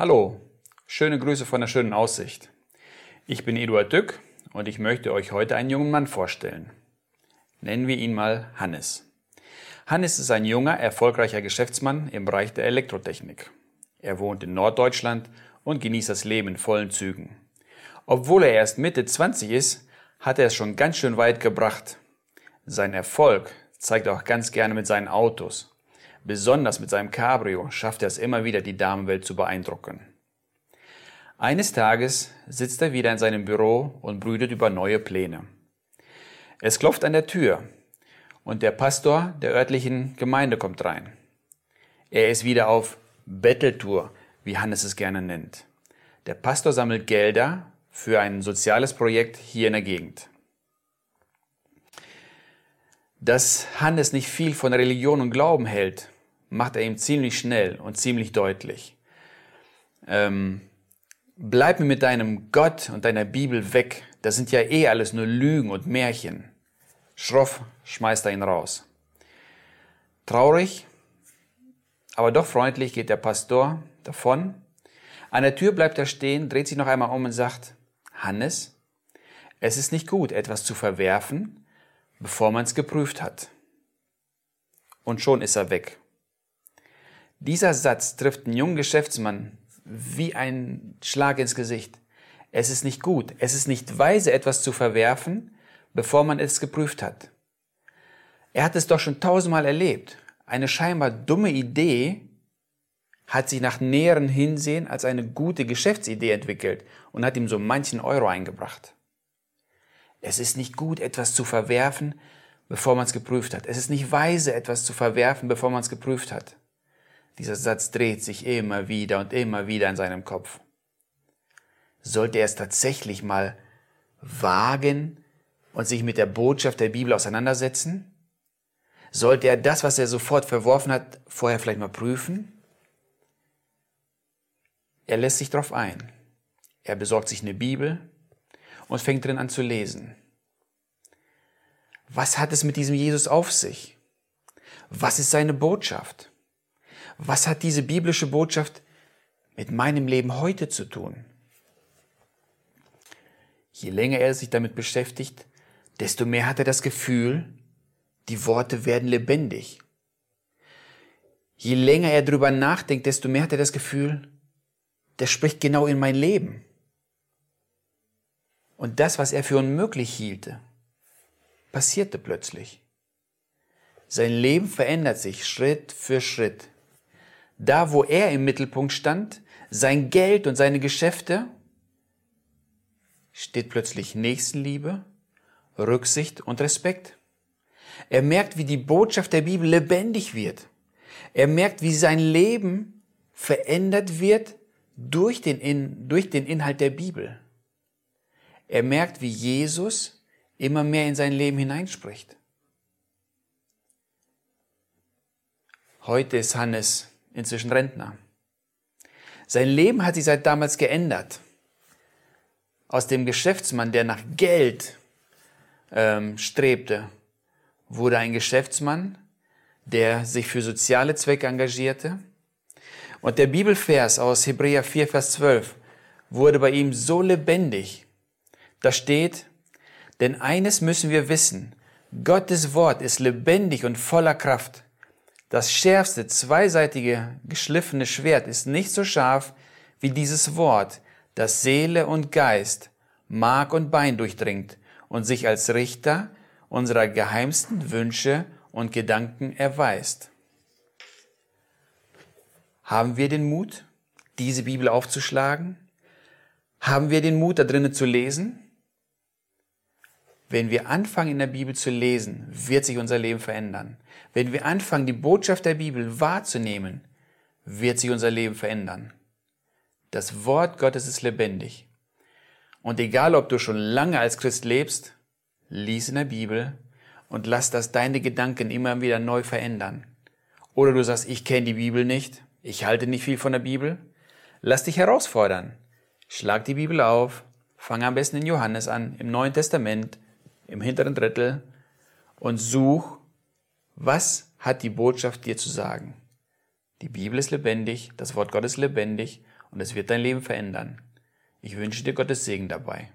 Hallo, schöne Grüße von der schönen Aussicht. Ich bin Eduard Dück und ich möchte euch heute einen jungen Mann vorstellen. Nennen wir ihn mal Hannes. Hannes ist ein junger, erfolgreicher Geschäftsmann im Bereich der Elektrotechnik. Er wohnt in Norddeutschland und genießt das Leben in vollen Zügen. Obwohl er erst Mitte 20 ist, hat er es schon ganz schön weit gebracht. Sein Erfolg zeigt er auch ganz gerne mit seinen Autos. Besonders mit seinem Cabrio schafft er es immer wieder, die Damenwelt zu beeindrucken. Eines Tages sitzt er wieder in seinem Büro und brütet über neue Pläne. Es klopft an der Tür und der Pastor der örtlichen Gemeinde kommt rein. Er ist wieder auf Betteltour, wie Hannes es gerne nennt. Der Pastor sammelt Gelder für ein soziales Projekt hier in der Gegend. Dass Hannes nicht viel von Religion und Glauben hält, macht er ihm ziemlich schnell und ziemlich deutlich. Ähm, bleib mir mit deinem Gott und deiner Bibel weg. Das sind ja eh alles nur Lügen und Märchen. Schroff schmeißt er ihn raus. Traurig, aber doch freundlich geht der Pastor davon. An der Tür bleibt er stehen, dreht sich noch einmal um und sagt, Hannes, es ist nicht gut, etwas zu verwerfen, bevor man es geprüft hat. Und schon ist er weg. Dieser Satz trifft einen jungen Geschäftsmann wie ein Schlag ins Gesicht. Es ist nicht gut, es ist nicht weise, etwas zu verwerfen, bevor man es geprüft hat. Er hat es doch schon tausendmal erlebt. Eine scheinbar dumme Idee hat sich nach näheren Hinsehen als eine gute Geschäftsidee entwickelt und hat ihm so manchen Euro eingebracht. Es ist nicht gut, etwas zu verwerfen, bevor man es geprüft hat. Es ist nicht weise, etwas zu verwerfen, bevor man es geprüft hat. Dieser Satz dreht sich immer wieder und immer wieder in seinem Kopf. Sollte er es tatsächlich mal wagen und sich mit der Botschaft der Bibel auseinandersetzen? Sollte er das, was er sofort verworfen hat, vorher vielleicht mal prüfen? Er lässt sich darauf ein. Er besorgt sich eine Bibel, und fängt drin an zu lesen. Was hat es mit diesem Jesus auf sich? Was ist seine Botschaft? Was hat diese biblische Botschaft mit meinem Leben heute zu tun? Je länger er sich damit beschäftigt, desto mehr hat er das Gefühl, die Worte werden lebendig. Je länger er darüber nachdenkt, desto mehr hat er das Gefühl, der spricht genau in mein Leben. Und das, was er für unmöglich hielte, passierte plötzlich. Sein Leben verändert sich Schritt für Schritt. Da, wo er im Mittelpunkt stand, sein Geld und seine Geschäfte, steht plötzlich Nächstenliebe, Rücksicht und Respekt. Er merkt, wie die Botschaft der Bibel lebendig wird. Er merkt, wie sein Leben verändert wird durch den, durch den Inhalt der Bibel. Er merkt, wie Jesus immer mehr in sein Leben hineinspricht. Heute ist Hannes inzwischen Rentner. Sein Leben hat sich seit damals geändert. Aus dem Geschäftsmann, der nach Geld ähm, strebte, wurde ein Geschäftsmann, der sich für soziale Zwecke engagierte. Und der Bibelvers aus Hebräer 4, Vers 12 wurde bei ihm so lebendig, da steht, denn eines müssen wir wissen, Gottes Wort ist lebendig und voller Kraft. Das schärfste, zweiseitige, geschliffene Schwert ist nicht so scharf wie dieses Wort, das Seele und Geist, Mark und Bein durchdringt und sich als Richter unserer geheimsten Wünsche und Gedanken erweist. Haben wir den Mut, diese Bibel aufzuschlagen? Haben wir den Mut, da drinnen zu lesen? Wenn wir anfangen, in der Bibel zu lesen, wird sich unser Leben verändern. Wenn wir anfangen, die Botschaft der Bibel wahrzunehmen, wird sich unser Leben verändern. Das Wort Gottes ist lebendig. Und egal, ob du schon lange als Christ lebst, lies in der Bibel und lass das deine Gedanken immer wieder neu verändern. Oder du sagst, ich kenne die Bibel nicht, ich halte nicht viel von der Bibel. Lass dich herausfordern. Schlag die Bibel auf, fang am besten in Johannes an, im Neuen Testament, im hinteren Drittel und such, was hat die Botschaft dir zu sagen. Die Bibel ist lebendig, das Wort Gottes lebendig und es wird dein Leben verändern. Ich wünsche dir Gottes Segen dabei.